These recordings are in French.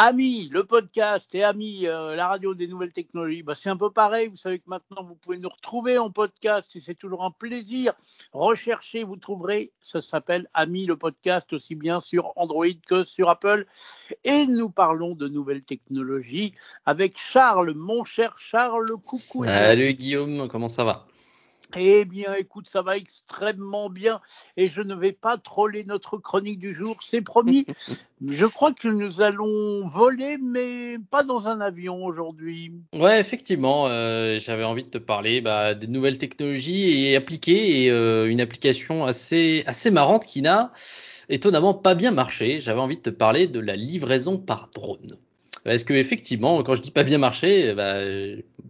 Ami, le podcast et Ami, euh, la radio des nouvelles technologies, bah, c'est un peu pareil. Vous savez que maintenant, vous pouvez nous retrouver en podcast et c'est toujours un plaisir. Recherchez, vous trouverez, ça s'appelle Ami, le podcast, aussi bien sur Android que sur Apple. Et nous parlons de nouvelles technologies avec Charles, mon cher Charles, coucou. Salut Guillaume, comment ça va? Eh bien, écoute, ça va extrêmement bien et je ne vais pas troller notre chronique du jour, c'est promis. je crois que nous allons voler, mais pas dans un avion aujourd'hui. Ouais, effectivement, euh, j'avais envie de te parler bah, des nouvelles technologies et appliquer et euh, une application assez assez marrante qui n'a étonnamment pas bien marché. J'avais envie de te parler de la livraison par drone. Parce que effectivement, quand je dis pas bien marché, bah,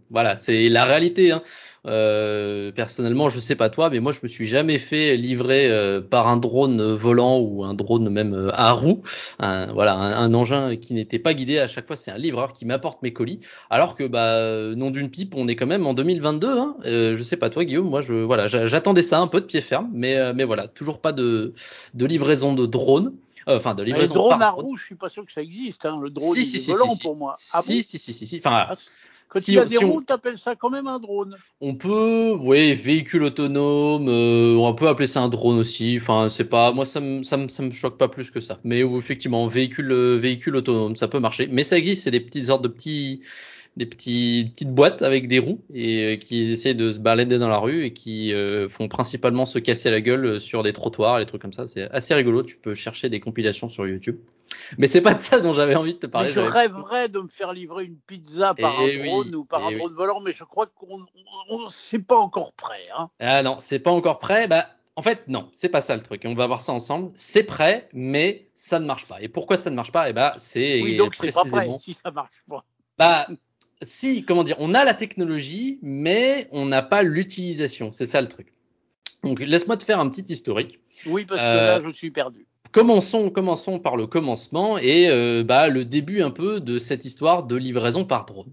voilà, c'est la réalité. Hein. Euh, personnellement, je sais pas toi, mais moi je me suis jamais fait livrer euh, par un drone volant ou un drone même euh, à roue, un, voilà, un, engin qui n'était pas guidé. À chaque fois, c'est un livreur qui m'apporte mes colis. Alors que bah non d'une pipe, on est quand même en 2022. Hein. je sais pas toi, Guillaume, moi je voilà, j'attendais ça un peu de pied ferme, mais mais voilà, toujours pas de de livraison de drone. Enfin, de livraison. Le drone à roue, je suis pas sûr que ça existe. Hein. Le drone volant pour moi. Ah si, si, si, si, Enfin, quand il y a des roues, tu appelles ça quand même un drone. On peut, oui, véhicule autonome, euh, on peut appeler ça un drone aussi. Enfin, c'est pas, moi ça me, ça me, ça me choque pas plus que ça. Mais effectivement, véhicule, euh, véhicule autonome, ça peut marcher. Mais ça existe, c'est des petites sortes de petits, des petits, petites boîtes avec des roues et euh, qui essaient de se balader dans la rue et qui font principalement se casser la gueule sur des trottoirs, et des trucs comme ça. C'est assez rigolo. Tu peux chercher des compilations sur YouTube. Mais c'est pas de ça dont j'avais envie de te parler. je rêverais de me faire livrer une pizza par eh un drone ou par un drone volant, mais je crois qu'on c'est pas encore prêt. Hein. Ah non, c'est pas encore prêt. Bah, en fait, non, c'est pas ça le truc. On va voir ça ensemble. C'est prêt, mais ça ne marche pas. Et pourquoi ça ne marche pas? Eh bah, c'est oui, donc c'est pas prêt si ça marche pas. Bah, si, comment dire, on a la technologie, mais on n'a pas l'utilisation. C'est ça le truc. Donc, laisse-moi te faire un petit historique. Oui, parce que là, euh, je suis perdu. Commençons, commençons par le commencement et euh, bah, le début un peu de cette histoire de livraison par drone.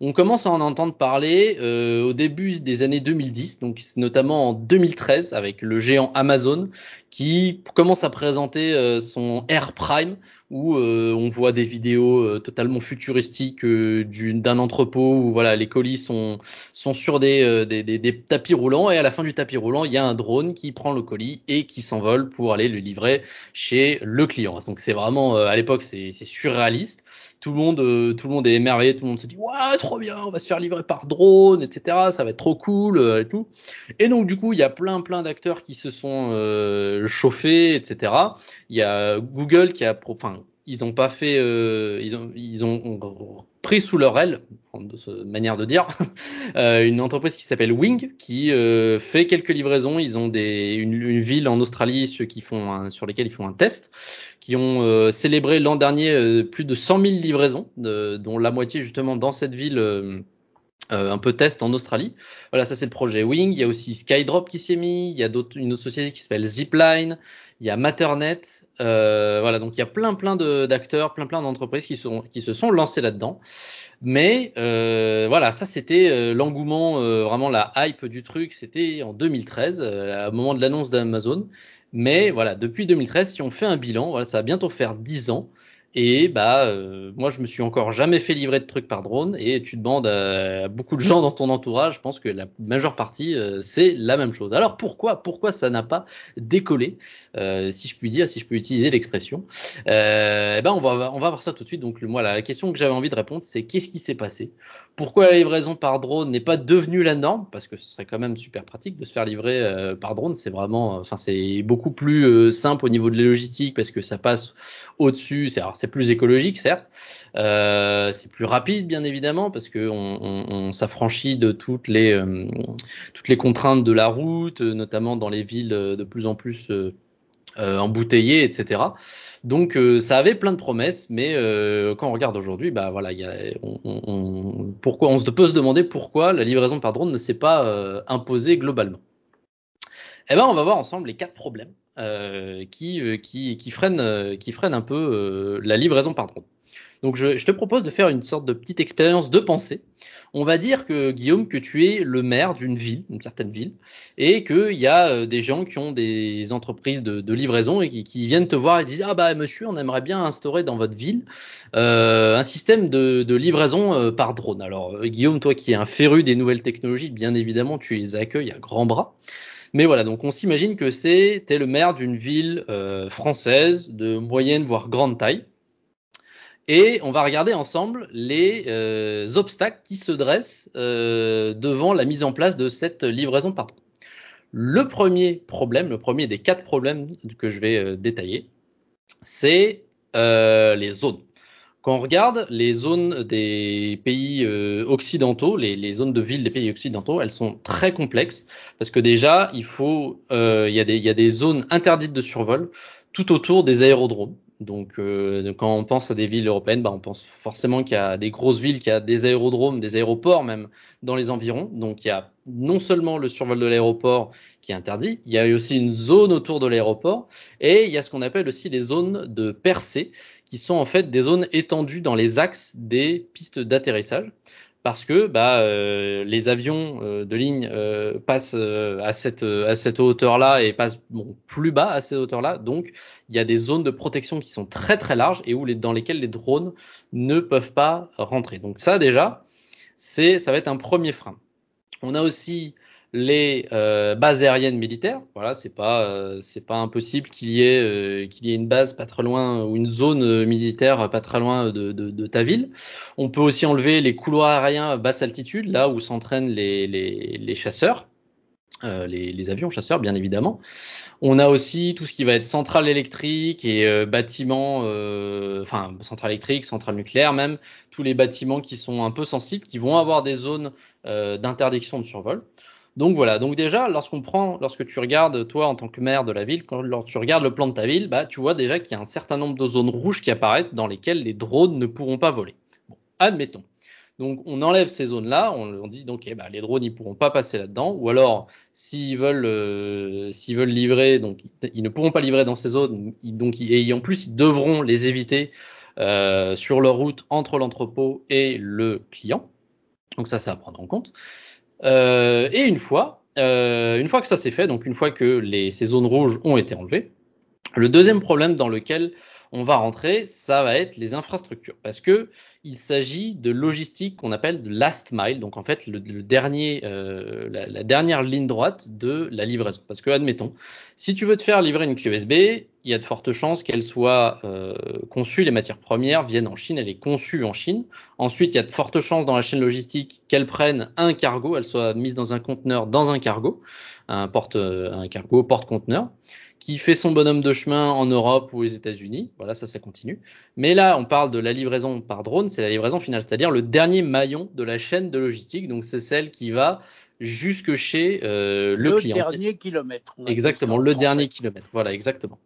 On commence à en entendre parler euh, au début des années 2010, donc notamment en 2013 avec le géant Amazon qui commence à présenter euh, son Air Prime où euh, on voit des vidéos euh, totalement futuristiques d'un entrepôt où voilà les colis sont sont sur des, des, des, tapis roulants et à la fin du tapis roulant il y a un drone qui prend le colis et qui s'envole pour aller le livrer chez le client. Donc c'est vraiment à l'époque c'est surréaliste tout le monde, euh, tout le monde est émerveillé, tout le monde se dit ouais trop bien, on va se faire livrer par drone, etc. Ça va être trop cool euh, et tout. Et donc du coup il y a plein plein d'acteurs qui se sont euh, chauffés, etc. Il y a Google qui a, enfin ils ont pas fait, ils ont ils ont pris sous leur aile, de manière de dire, une entreprise qui s'appelle Wing, qui fait quelques livraisons. Ils ont des, une, une, ville en Australie ceux qui font sur lesquels ils font un test qui ont euh, célébré l'an dernier euh, plus de 100 000 livraisons, dont la moitié justement dans cette ville. Euh, un peu test en Australie. Voilà, ça c'est le projet Wing. Il y a aussi Skydrop qui s'est mis. Il y a une autre société qui s'appelle Zipline. Il y a Matternet. voilà, donc il y a plein plein d'acteurs, plein plein d'entreprises qui, qui se sont lancés là-dedans. Mais voilà, ça c'était l'engouement, vraiment la hype du truc. C'était en 2013, au moment de l'annonce d'Amazon. Mais voilà, depuis 2013, si on fait un bilan, voilà, ça va bientôt faire 10 ans. Et bah, euh, moi, je me suis encore jamais fait livrer de trucs par drone. Et tu demandes à beaucoup de gens dans ton entourage, je pense que la majeure partie, euh, c'est la même chose. Alors pourquoi, pourquoi ça n'a pas décollé, euh, si je puis dire, si je peux utiliser l'expression eh ben, on va, on va voir ça tout de suite. Donc, moi, la question que j'avais envie de répondre, c'est qu'est-ce qui s'est passé? Pourquoi la livraison par drone n'est pas devenue la norme? Parce que ce serait quand même super pratique de se faire livrer par drone. C'est vraiment, enfin, c'est beaucoup plus simple au niveau de la logistique parce que ça passe au-dessus. C'est c'est plus écologique, certes. Euh, c'est plus rapide, bien évidemment, parce que on, s'affranchit de toutes les euh, toutes les contraintes de la route, notamment dans les villes de plus en plus euh, embouteillées, etc. Donc ça avait plein de promesses, mais quand on regarde aujourd'hui, bah voilà, y a, on, pourquoi on se peut se demander pourquoi la livraison par drone ne s'est pas imposée globalement. Eh ben, on va voir ensemble les quatre problèmes euh, qui, euh, qui, qui, freinent, euh, qui freinent un peu la livraison par drone. Donc je, je, te propose de faire une sorte de petite expérience de pensée. On va dire que Guillaume, que tu es le maire d'une ville, une certaine ville, et qu'il y a euh, des gens qui ont des entreprises de, de livraison et qui, qui, viennent te voir et disent ah bah monsieur, on aimerait bien instaurer dans votre ville euh, un système de, de livraison euh, par drone. Alors euh, Guillaume, toi qui es un féru des nouvelles technologies, bien évidemment tu les accueilles à grands bras. Mais voilà, donc on s'imagine que c'est le maire d'une ville euh, française de moyenne voire grande taille. Et on va regarder ensemble les euh, obstacles qui se dressent euh, devant la mise en place de cette livraison par. Le premier problème, le premier des quatre problèmes que je vais détailler, c'est les zones. Quand on regarde les zones des pays euh, occidentaux, les, zones de ville des pays occidentaux, elles sont très complexes parce que déjà, il faut, euh, il y, a des, il y a des zones interdites de survol tout autour des aérodromes. Donc, euh, quand on pense à des villes européennes, bah, on pense forcément qu'il y a des grosses villes, qu'il y a des aérodromes, des aéroports même dans les environs. Donc, il y a non seulement le survol de l'aéroport qui est interdit, il y a aussi une zone autour de l'aéroport et il y a ce qu'on appelle aussi les zones de percée qui sont en fait des zones étendues dans les axes des pistes d'atterrissage parce que bah, euh, les avions euh, de ligne euh, passent euh, à cette à cette hauteur-là et passent bon, plus bas à cette hauteur-là. Donc il y a des zones de protection qui sont très très larges et où les, dans lesquelles les drones ne peuvent pas rentrer. Donc ça déjà, c'est ça va être un premier frein. On a aussi les euh, bases aériennes militaires. Voilà, c'est pas euh, c'est pas impossible qu'il y ait euh, qu'il y ait une base pas très loin ou une zone militaire pas très loin de, de, de, ta ville. On peut aussi enlever les couloirs aériens basse altitude, là où s'entraînent les, les, les, chasseurs, les, les, avions chasseurs bien évidemment. On a aussi tout ce qui va être centrale électrique et bâtiments, enfin centrale électrique, centrale nucléaire même, tous les bâtiments qui sont un peu sensibles, qui vont avoir des zones d'interdiction de survol. Donc voilà, donc déjà, lorsqu'on prend, lorsque tu regardes, toi, en tant que maire de la ville, quand tu regardes le plan de ta ville, bah, tu vois déjà qu'il y a un certain nombre de zones rouges qui apparaissent dans lesquelles les drones ne pourront pas voler. Bon, admettons. Donc on enlève ces zones-là, on, on, dit donc eh ben, les drones ils pourront pas passer là-dedans, ou alors s'ils veulent euh, veulent livrer, ils ne pourront pas livrer dans ces zones, donc et en plus ils devront les éviter euh, sur leur route entre l'entrepôt et le client. Donc ça c'est à prendre en compte. Euh, et une fois, euh, une fois que ça s'est fait, donc une fois que les, ces zones rouges ont été enlevées, le deuxième problème dans lequel on va rentrer, ça va être les infrastructures, parce que il s'agit de logistique qu'on appelle de last mile, donc en fait le, dernier, euh, la, la, dernière ligne droite de la livraison. Parce que admettons, si tu veux te faire livrer une clé USB, il y a de fortes chances qu'elle soit euh, conçue, les matières premières viennent en Chine, elle est conçue en Chine. Ensuite, il y a de fortes chances dans la chaîne logistique qu'elle prenne un cargo, elle soit mise dans un conteneur, dans un cargo, un porte, un cargo porte-conteneur qui fait son bonhomme de chemin en Europe ou aux États-Unis. Voilà, ça, ça continue. Mais là, on parle de la livraison par drone, c'est la livraison finale, c'est-à-dire le dernier maillon de la chaîne de logistique. Donc, c'est celle qui va jusque chez euh, le, le client. Le dernier kilomètre. Exactement, le dernier kilomètre. Voilà, exactement.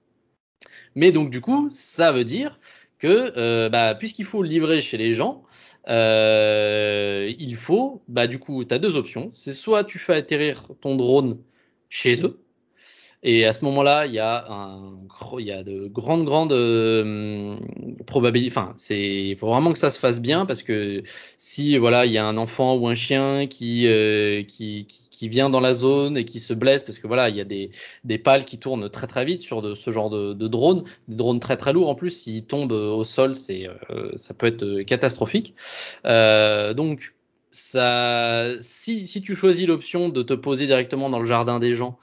Mais donc, du coup, ça veut dire que, euh, bah, puisqu'il faut livrer chez les gens, euh, il faut, bah, du coup, tu as deux options. C'est soit tu fais atterrir ton drone chez eux, et à ce moment-là, il y a un, il y a de grandes, grandes euh, probabilités. Enfin, c'est, il faut vraiment que ça se fasse bien parce que si voilà, il y a un enfant ou un chien qui, euh, qui, qui, vient dans la zone et qui se blesse parce que voilà, il y a des, des pales qui tournent très très vite sur de, ce genre de, de drones, des drones très très lourds en plus. S'ils tombent au sol, c'est, euh, ça peut être catastrophique. Euh, donc ça, si, si tu choisis l'option de te poser directement dans le jardin des gens,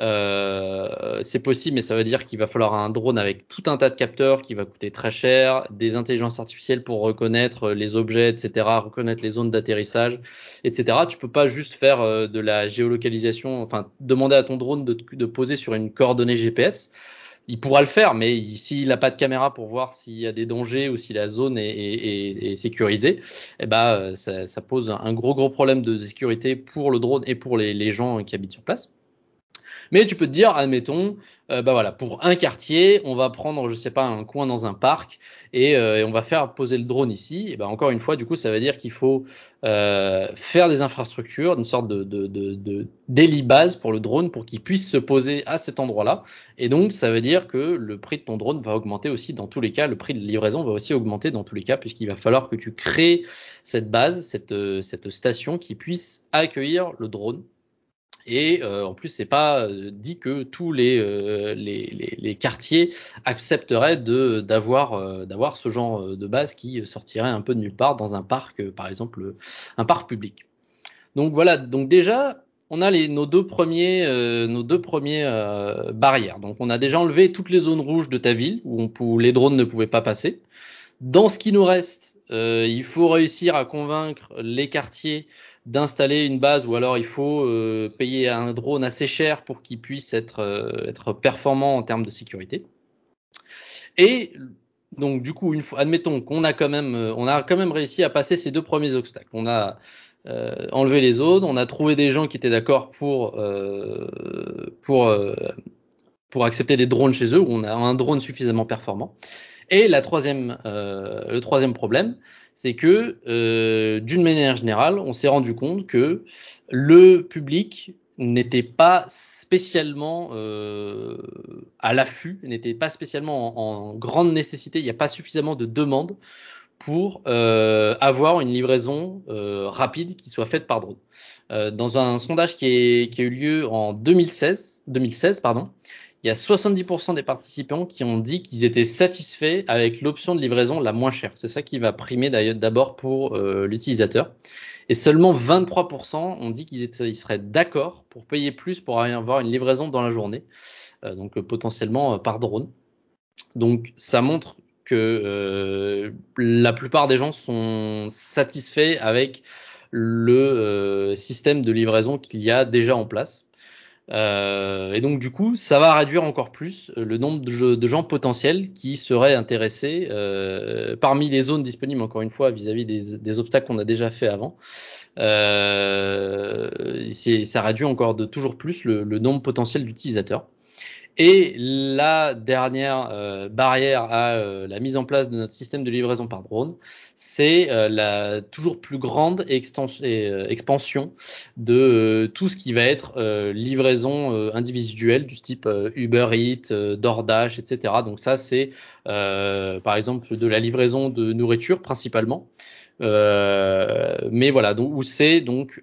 euh, c'est possible, mais ça veut dire qu'il va falloir un drone avec tout un tas de capteurs qui va coûter très cher, des intelligences artificielles pour reconnaître les objets, etc., reconnaître les zones d'atterrissage, etc. Tu peux pas juste faire euh, de la géolocalisation, enfin demander à ton drone de, poser sur une coordonnée GPS. Il pourra le faire, mais s'il n'a pas de caméra pour voir s'il y a des dangers ou si la zone est, sécurisée, eh ben, ça, pose un gros gros problème de sécurité pour le drone et pour les gens qui habitent sur place. Mais tu peux te dire, admettons, euh, bah voilà, pour un quartier, on va prendre, je sais pas, un coin dans un parc et, euh, et on va faire poser le drone ici. Et ben encore une fois, du coup, ça veut dire qu'il faut euh, faire des infrastructures, une sorte de, de, daily base pour le drone pour qu'il puisse se poser à cet endroit-là. Et donc, ça veut dire que le prix de ton drone va augmenter aussi dans tous les cas. Le prix de livraison va aussi augmenter dans tous les cas puisqu'il va falloir que tu crées cette base, cette station qui puisse accueillir le drone et euh, en plus, c'est pas euh, dit que tous les, euh, les, les, les, quartiers accepteraient de d'avoir euh, d'avoir ce genre de base qui sortirait un peu de nulle part dans un parc, par exemple, un parc public. Donc voilà. Donc déjà, on a les, nos deux premiers nos deux premiers barrières. Donc on a déjà enlevé toutes les zones rouges de ta ville où, on, où les drones ne pouvaient pas passer. Dans ce qui nous reste, il faut réussir à convaincre les quartiers d'installer une base ou alors il faut euh, payer un drone assez cher pour qu'il puisse être, euh, être performant en termes de sécurité. Et donc du coup, une fois, admettons qu'on a quand même, euh, on a quand même réussi à passer ces deux premiers obstacles. On a enlevé les zones, on a trouvé des gens qui étaient d'accord pour pour pour accepter des drones chez eux, où on a un drone suffisamment performant. Et la troisième, le troisième problème, c'est que euh, d'une manière générale, on s'est rendu compte que le public n'était pas spécialement euh, à l'affût, n'était pas spécialement en, grande nécessité, il n'y a pas suffisamment de demandes pour euh, avoir une livraison euh, rapide qui soit faite par drone. Euh, dans un sondage qui, qui, a eu lieu en 2016, 2016 pardon, il y a 70% des participants qui ont dit qu'ils étaient satisfaits avec l'option de livraison la moins chère. C'est ça qui va primer d'abord pour euh, l'utilisateur. Et seulement 23% ont dit qu'ils ils seraient d'accord pour payer plus pour avoir une livraison dans la journée, euh, donc euh, potentiellement par drone. Donc ça montre que la plupart des gens sont satisfaits avec le système de livraison qu'il y a déjà en place. Euh, et donc du coup, ça va réduire encore plus euh, le nombre de, gens potentiels qui seraient intéressés euh, parmi les zones disponibles, encore une fois, vis-à-vis des, obstacles qu'on a déjà fait avant. Euh, ça réduit encore de toujours plus le nombre potentiel d'utilisateurs. Et la dernière euh, barrière à euh, la mise en place de notre système de livraison par drone, c'est euh, la toujours plus grande euh, expansion de euh, tout ce qui va être livraison individuelle du type Uber Eats, DoorDash, etc. Donc ça, c'est par exemple de la livraison de nourriture principalement. mais voilà, donc où c'est donc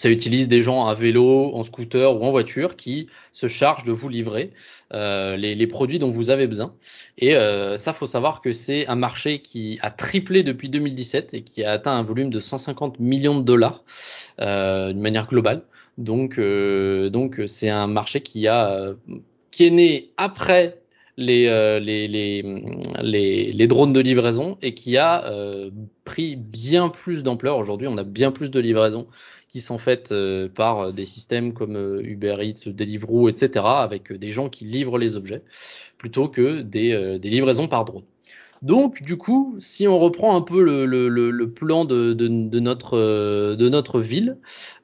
ça utilise des gens à vélo, en scooter ou en voiture qui se chargent de vous livrer euh, les, produits dont vous avez besoin. Et euh, ça, faut savoir que c'est un marché qui a triplé depuis 2017 et qui a atteint un volume de 150 millions de dollars euh, d'une manière globale. Donc, euh, donc c'est un marché qui a qui est né après les, euh, les, les, les, drones de livraison et qui a bien plus d'ampleur. Aujourd'hui, on a bien plus de livraisons qui sont faites euh, par des systèmes comme euh, Uber Eats, Deliveroo, etc., avec des gens qui livrent les objets, plutôt que euh, des livraisons par drone. Donc, du coup, si on reprend un peu le, plan de, de, notre, ville,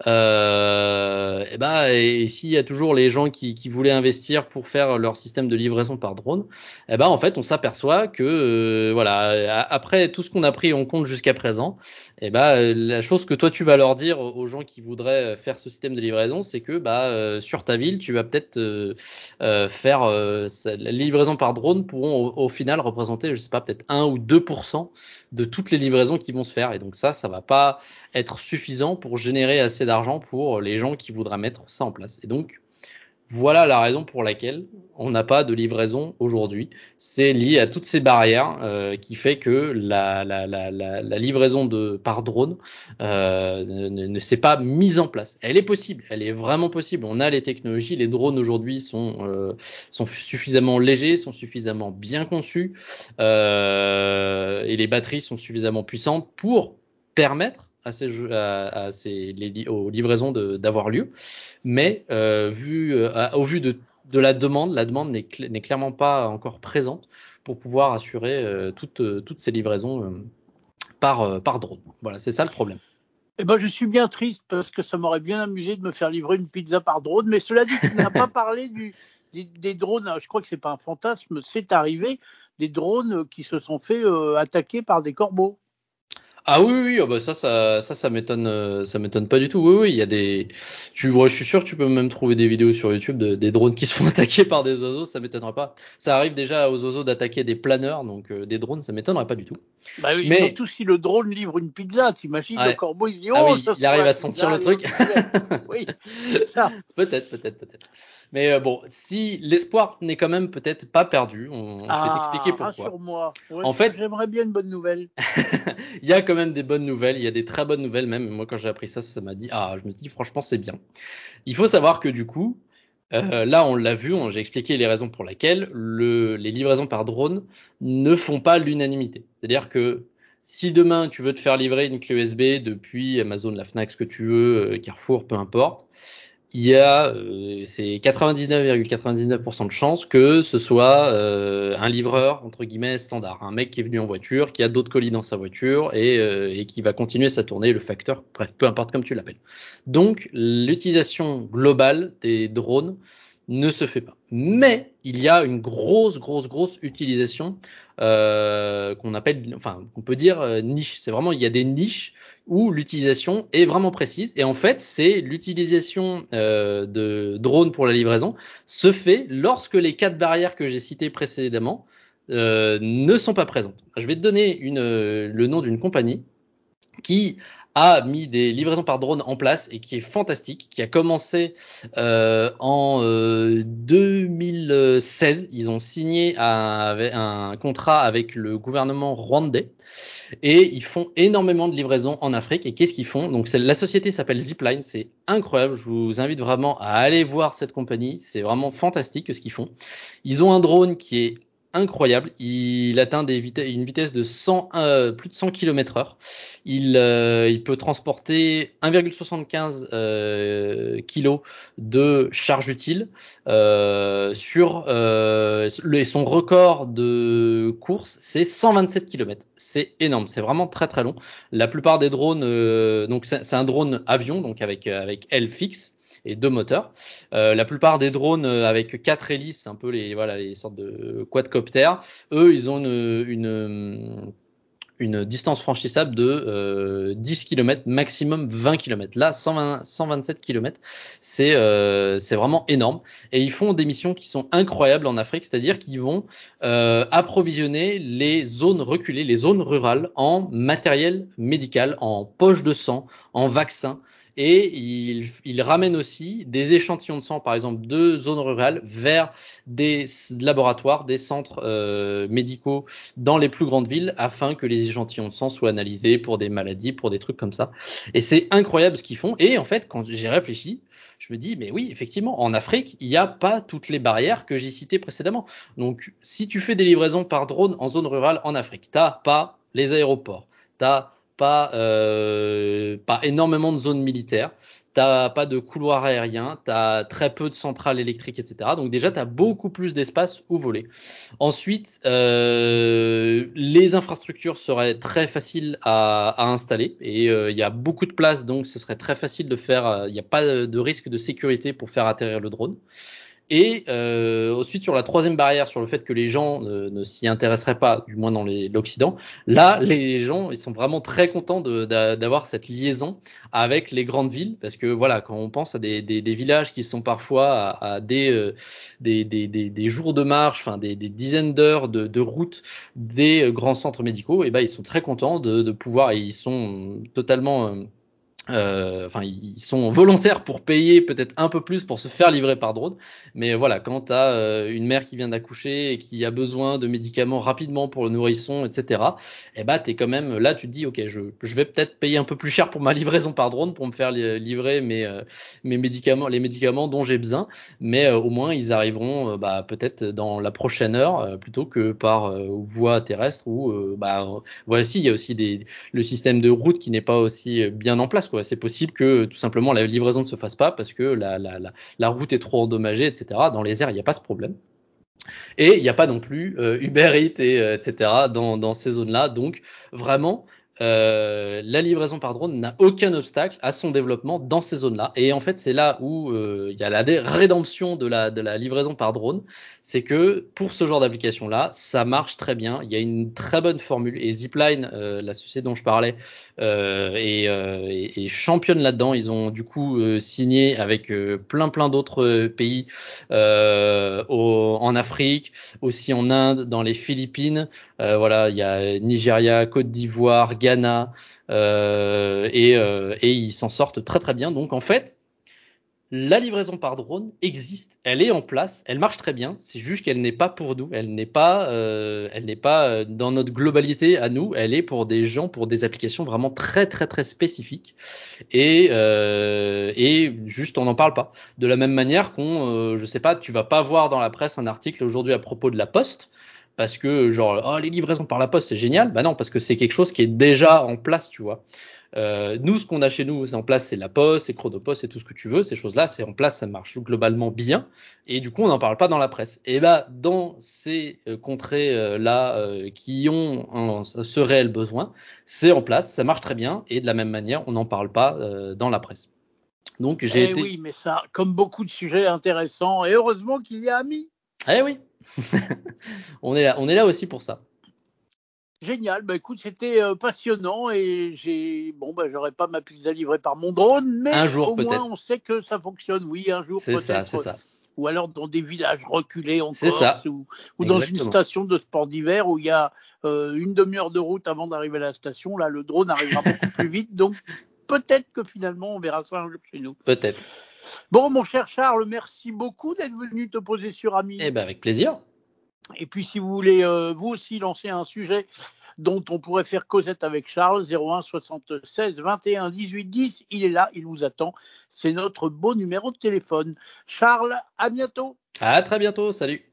euh, et bah, et s'il y a toujours les gens qui, voulaient investir pour faire leur système de livraison par drone, et bah, en fait, on s'aperçoit que, euh, voilà, après tout ce qu'on a pris en compte jusqu'à présent, et bah, la chose que toi tu vas leur dire aux gens qui voudraient faire ce système de livraison, c'est que, bah, euh, sur ta ville, tu vas peut-être euh, euh, faire la livraison par drone pourront au, au final représenter, je sais pas, peut-être 1 ou 2% de toutes les livraisons qui vont se faire. Et donc ça, ça va pas être suffisant pour générer assez d'argent pour les gens qui voudraient mettre ça en place. Et donc, voilà la raison pour laquelle on n'a pas de livraison aujourd'hui. C'est lié à toutes ces barrières euh, qui fait que la, livraison par drone euh, ne, s'est pas mise en place. Elle est possible, elle est vraiment possible. On a les technologies, les drones aujourd'hui sont euh, sont suffisamment légers, sont suffisamment bien conçus et les batteries sont suffisamment puissantes pour permettre à ces, à, à ces les, aux livraisons d'avoir lieu. Mais euh, vu, euh, au vu de, de, la demande, la demande n'est cl clairement pas encore présente pour pouvoir assurer euh, toutes, toutes ces livraisons par, par drone. Voilà, c'est ça le problème. Eh ben, je suis bien triste parce que ça m'aurait bien amusé de me faire livrer une pizza par drone. Mais cela dit, tu n'as pas parlé du, des, drones. Je crois que c'est pas un fantasme, c'est arrivé. Des drones qui se sont fait euh, attaquer par des corbeaux. Ah oui, oui, oh bah ça, ça, ça, ça m'étonne, euh, ça m'étonne pas du tout. Oui, oui, il y a des, tu, je suis sûr que tu peux même trouver des vidéos sur YouTube de, des drones qui se font attaquer par des oiseaux, ça m'étonnerait pas. Ça arrive déjà aux oiseaux d'attaquer des planeurs, donc euh, des drones, ça m'étonnerait pas du tout. Bah oui, Mais... surtout si le drone livre une pizza, t'imagines le corbeau, il dit ah oh, il arrive à sentir le truc. oui, ça. peut-être, peut-être, peut-être. Mais euh, bon, si l'espoir n'est quand même peut-être pas perdu, on, on ah, peut expliquer pourquoi. moi. en fait, j'aimerais bien une bonne nouvelle. il y a quand même des bonnes nouvelles, il y a des très bonnes nouvelles même. Moi, quand j'ai appris ça, ça m'a dit ah, je me suis dit franchement c'est bien. Il faut savoir que du coup, euh, là, on l'a vu, j'ai expliqué les raisons pour lesquelles le, les livraisons par drone ne font pas l'unanimité. C'est-à-dire que si demain tu veux te faire livrer une clé USB depuis Amazon, la Fnac, ce que tu veux, euh, Carrefour, peu importe, il y a euh, c'est 99,99% de chances que ce soit euh, un livreur entre guillemets standard, un mec qui est venu en voiture, qui a d'autres colis dans sa voiture et, euh, et qui va continuer sa tournée, le facteur, peu importe comme tu l'appelles. Donc l'utilisation globale des drones ne se fait pas. Mais il y a une grosse, grosse, grosse utilisation euh, qu'on appelle, enfin, on peut dire niche. C'est vraiment, il y a des niches où l'utilisation est vraiment précise. Et en fait, c'est l'utilisation euh, de drones pour la livraison se fait lorsque les quatre barrières que j'ai citées précédemment euh, ne sont pas présentes. Je vais te donner le nom d'une compagnie qui a mis des livraisons par drone en place et qui est fantastique, qui a commencé euh, en 2016. Ils ont signé un, un, contrat avec le gouvernement rwandais et ils font énormément de livraisons en Afrique. Et qu'est-ce qu'ils font? Donc la société s'appelle Zipline, c'est incroyable. Je vous invite vraiment à aller voir cette compagnie. C'est vraiment fantastique ce qu'ils font. Ils ont un drone qui est incroyable. Il atteint une vitesse de 100, euh, plus de 100 km heure. Il, euh, il peut transporter 1,75 euh, kg de charge utile sur son record de course, c'est 127 km. C'est énorme, c'est vraiment très très long. La plupart des drones, donc c'est un drone avion, donc avec avec aile fixe et deux moteurs. Euh, la plupart des drones euh, avec quatre hélices, un peu les voilà les sortes de quadcoptères, eux ils ont une, distance franchissable de euh, 10 km, maximum 20 km. Là, 120, 127 km, c'est euh, vraiment énorme. Et ils font des missions qui sont incroyables en Afrique, c'est-à-dire qu'ils vont euh, approvisionner les zones reculées, les zones rurales en matériel médical, en poche de sang, en vaccins et il, il, ramène aussi des échantillons de sang, par exemple, de zones rurales vers des laboratoires, des centres euh, médicaux dans les plus grandes villes afin que les échantillons de sang soient analysés pour des maladies, pour des trucs comme ça. Et c'est incroyable ce qu'ils font. Et en fait, quand j'ai réfléchi, je me dis, mais oui, effectivement, en Afrique, il n'y a pas toutes les barrières que j'ai citées précédemment. Donc, si tu fais des livraisons par drone en zone rurale en Afrique, t'as pas les aéroports, t'as pas, euh, pas énormément de zones militaires, t'as pas de couloirs aériens, t'as très peu de centrales électriques, etc. Donc déjà, tu as beaucoup plus d'espace où voler. Ensuite, euh, les infrastructures seraient très faciles à, à installer et euh, il y a beaucoup de place, donc ce serait très facile de faire. Euh, il n'y a pas de risque de sécurité pour faire atterrir le drone. Et euh, ensuite sur la troisième barrière, sur le fait que les gens ne, s'y intéresseraient pas, du moins dans l'Occident, là les gens ils sont vraiment très contents d'avoir cette liaison avec les grandes villes, parce que voilà quand on pense à des, des, des villages qui sont parfois à, à des, euh, des, des, jours de marche, enfin des, dizaines d'heures de, de, route des grands centres médicaux, et ben ils sont très contents de, de pouvoir, ils sont totalement euh, euh, enfin, ils sont volontaires pour payer peut-être un peu plus pour se faire livrer par drone. Mais voilà, quand tu as euh, une mère qui vient d'accoucher et qui a besoin de médicaments rapidement pour le nourrisson, etc., eh bah, t'es quand même là, tu te dis, ok, je, je vais peut-être payer un peu plus cher pour ma livraison par drone pour me faire livrer mes, euh, mes médicaments, les médicaments dont j'ai besoin. Mais au moins, ils arriveront bah, peut-être dans la prochaine heure plutôt que par voie terrestre ou bah, voici, il y a aussi des, le système de route qui n'est pas aussi bien en place. Quoi c'est possible que tout simplement la livraison ne se fasse pas parce que la, route est trop endommagée, etc. Dans les airs, il n'y a pas ce problème. Et il n'y a pas non plus euh, Uber Eats, et, euh, etc. Dans, dans ces zones-là. Donc vraiment, euh, la livraison par drone n'a aucun obstacle à son développement dans ces zones-là. Et en fait, c'est là où euh, il y a la rédemption de la, de la livraison par drone. C'est que pour ce genre d'application-là, ça marche très bien. Il y a une très bonne formule. Et Zipline, euh, la société dont je parlais, est, championne là-dedans. Ils ont du coup signé avec plein plein d'autres pays au, en Afrique, aussi en Inde, dans les Philippines. voilà, il y a Nigeria, Côte d'Ivoire, Euh, et, euh, et ils s'en sortent très très bien. Donc en fait, la livraison par drone existe, elle est en place, elle marche très bien. C'est juste qu'elle n'est pas pour nous, elle n'est pas, euh, elle n'est pas dans notre globalité à nous. Elle est pour des gens, pour des applications vraiment très très très spécifiques. Et et juste on n'en parle pas. De la même manière qu'on, euh, je sais pas, tu vas pas voir dans la presse un article aujourd'hui à propos de la Poste parce que genre oh, les livraisons par la poste c'est génial. Bah non, parce que c'est quelque chose qui est déjà en place, tu vois. Euh, nous, ce qu'on a chez nous, c'est en place, c'est la poste, c'est Chronopost, c'est tout ce que tu veux. Ces choses-là, c'est en place, ça marche globalement bien. Et du coup, on n'en parle pas dans la presse. Et bah, dans ces euh, contrées-là euh, qui ont un, ce réel besoin, c'est en place, ça marche très bien. Et de la même manière, on n'en parle pas dans la presse. Donc, j'ai eh été... Oui, mais ça, comme beaucoup de sujets intéressants, et heureusement qu'il y a Ami. Eh oui, on, est là, on est là aussi pour ça. Génial, bah écoute, c'était euh, passionnant et j'ai bon bah j'aurais pas ma pizza livrée par mon drone, mais un jour, au moins on sait que ça fonctionne. Oui, un jour peut-être. Ça, ça. Ou alors dans des villages reculés en Corse ou, ou dans une station de sport d'hiver où il y a euh, une demi-heure de route avant d'arriver à la station. Là, le drone arrivera beaucoup plus vite, donc peut-être que finalement on verra ça un jour chez nous. Peut-être. Bon, mon cher Charles, merci beaucoup d'être venu te poser sur Ami. Eh ben avec plaisir. Et puis, si vous voulez euh, vous aussi lancer un sujet dont on pourrait faire causette avec Charles, 01 76 21 18 10, il est là, il vous attend. C'est notre beau numéro de téléphone. Charles, à bientôt. À très bientôt, salut.